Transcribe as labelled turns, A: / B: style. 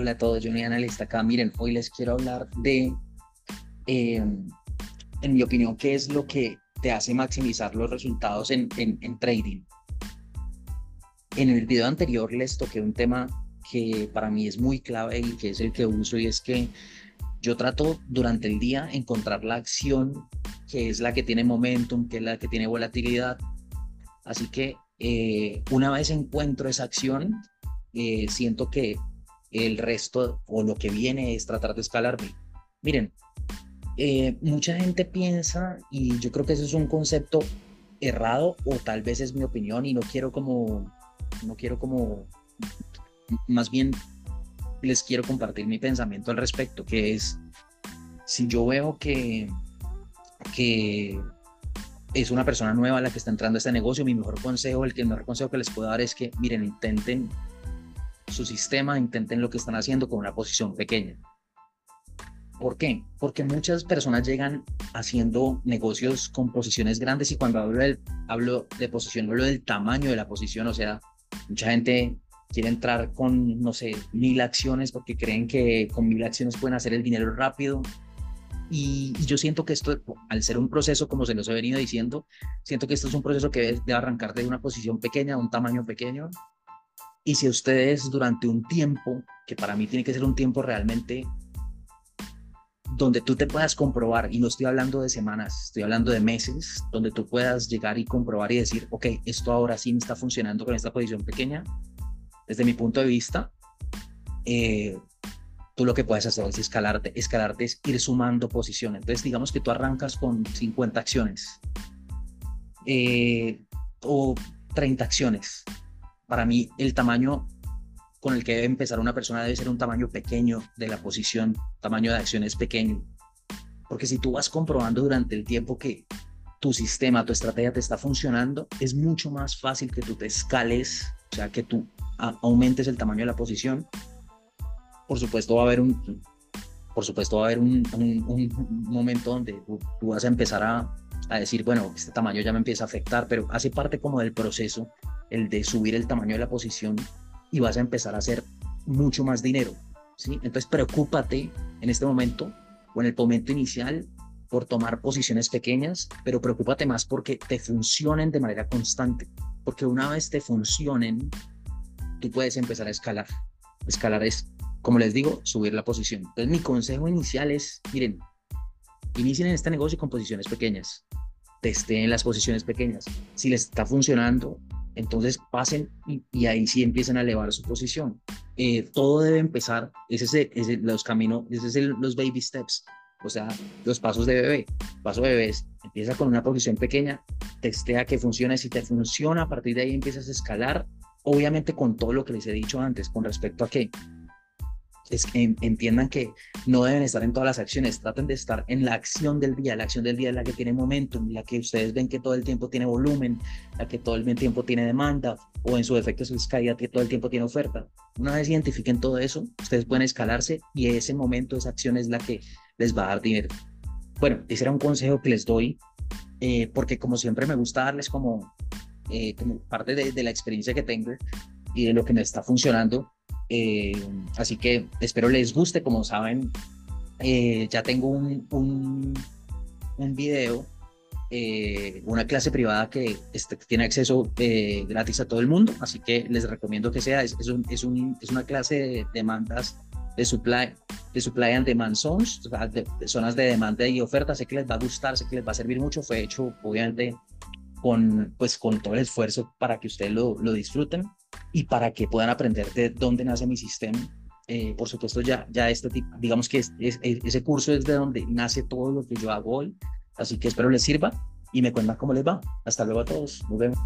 A: Hola a todos, soy analista acá. Miren, hoy les quiero hablar de, eh, en mi opinión, qué es lo que te hace maximizar los resultados en, en, en trading. En el video anterior les toqué un tema que para mí es muy clave y que es el que uso y es que yo trato durante el día encontrar la acción que es la que tiene momentum, que es la que tiene volatilidad. Así que eh, una vez encuentro esa acción, eh, siento que el resto o lo que viene es tratar de escalarme. Miren, eh, mucha gente piensa, y yo creo que eso es un concepto errado, o tal vez es mi opinión, y no quiero como, no quiero como, más bien les quiero compartir mi pensamiento al respecto, que es, si yo veo que, que es una persona nueva la que está entrando a este negocio, mi mejor consejo, el, que, el mejor consejo que les puedo dar es que, miren, intenten su sistema, intenten lo que están haciendo con una posición pequeña. ¿Por qué? Porque muchas personas llegan haciendo negocios con posiciones grandes y cuando hablo, de posición, hablo del tamaño de la posición, o sea, mucha gente quiere entrar con, no sé, mil acciones porque creen que con mil acciones pueden hacer el dinero rápido. Y, yo siento que esto, al ser un proceso, como se los he venido diciendo, siento que esto es un proceso que debe, arrancar de una posición pequeña, un tamaño pequeño, y si ustedes durante un tiempo, que para mí tiene que ser un tiempo realmente donde tú te puedas comprobar, y no estoy hablando de semanas, estoy hablando de meses, donde tú puedas llegar y comprobar y decir, ok, esto ahora sí me está funcionando con esta posición pequeña, desde mi punto de vista, eh, tú lo que puedes hacer es escalarte, escalarte es ir sumando posiciones. Entonces, digamos que tú arrancas con 50 acciones eh, o 30 acciones para mí el tamaño con el que debe empezar una persona debe ser un tamaño pequeño de la posición, tamaño de acción es pequeño. Porque si tú vas comprobando durante el tiempo que tu sistema, tu estrategia te está funcionando, es mucho más fácil que tú te escales, o sea, que tú aumentes el tamaño de la posición. Por supuesto va a haber un, por supuesto va a haber un, momento donde tú, tú, vas a empezar a, a decir, bueno, este tamaño ya me empieza a afectar, pero hace parte como del proceso el de subir el tamaño de la posición y vas a empezar a hacer mucho más dinero. ¿sí? Entonces, preocúpate en este momento o en el momento inicial por tomar posiciones pequeñas, pero preocúpate más porque te funcionen de manera constante. Porque una vez te funcionen, tú puedes empezar a escalar. Escalar es, como les digo, subir la posición. Entonces, mi consejo inicial es, miren, inicien en este negocio con posiciones pequeñas. Testeen las posiciones pequeñas. Si les está funcionando, entonces pasen y, ahí sí empiezan a elevar su posición. Eh, todo debe empezar, ese es, el, los caminos, ese es los baby steps, o sea, los pasos de bebé. Paso de bebé empieza con una posición pequeña, testea que funcione, si te funciona, a partir de ahí empiezas a escalar, obviamente con todo lo que les he dicho antes, con respecto a que es entiendan que no deben estar en todas las acciones, traten de estar en la acción del día, la acción del día es la que tiene momentum, la que ustedes ven que todo el tiempo tiene volumen, la que todo el tiempo tiene demanda, o en su defecto es caída que todo el tiempo tiene oferta. Una vez identifiquen todo eso, ustedes pueden escalarse y ese momento, esa acción es la que les va a dar dinero. Bueno, ese era un consejo que les doy, eh, porque como siempre me gusta darles como, eh, como parte de la experiencia que tengo y de lo que me está funcionando, eh, así que espero les guste. Como saben, eh, ya tengo un, un, un video, eh, una clase privada que este, tiene acceso gratis a todo el mundo. Así que les recomiendo que sea. Es, es, un, es, es una clase de demandas de supply, de supply and demand zones, zonas de demanda y oferta. Sé que les va a gustar, sé que les va a servir mucho. Fue hecho, obviamente, con, pues, con todo el esfuerzo para que ustedes lo, lo disfruten y para que puedan aprender de dónde nace mi sistema. Eh, por supuesto, ya, ya este tipo, digamos que es, ese curso es de donde nace todo lo que yo hago hoy, así que espero les sirva y me cuentan cómo les va. Hasta luego a todos, nos vemos.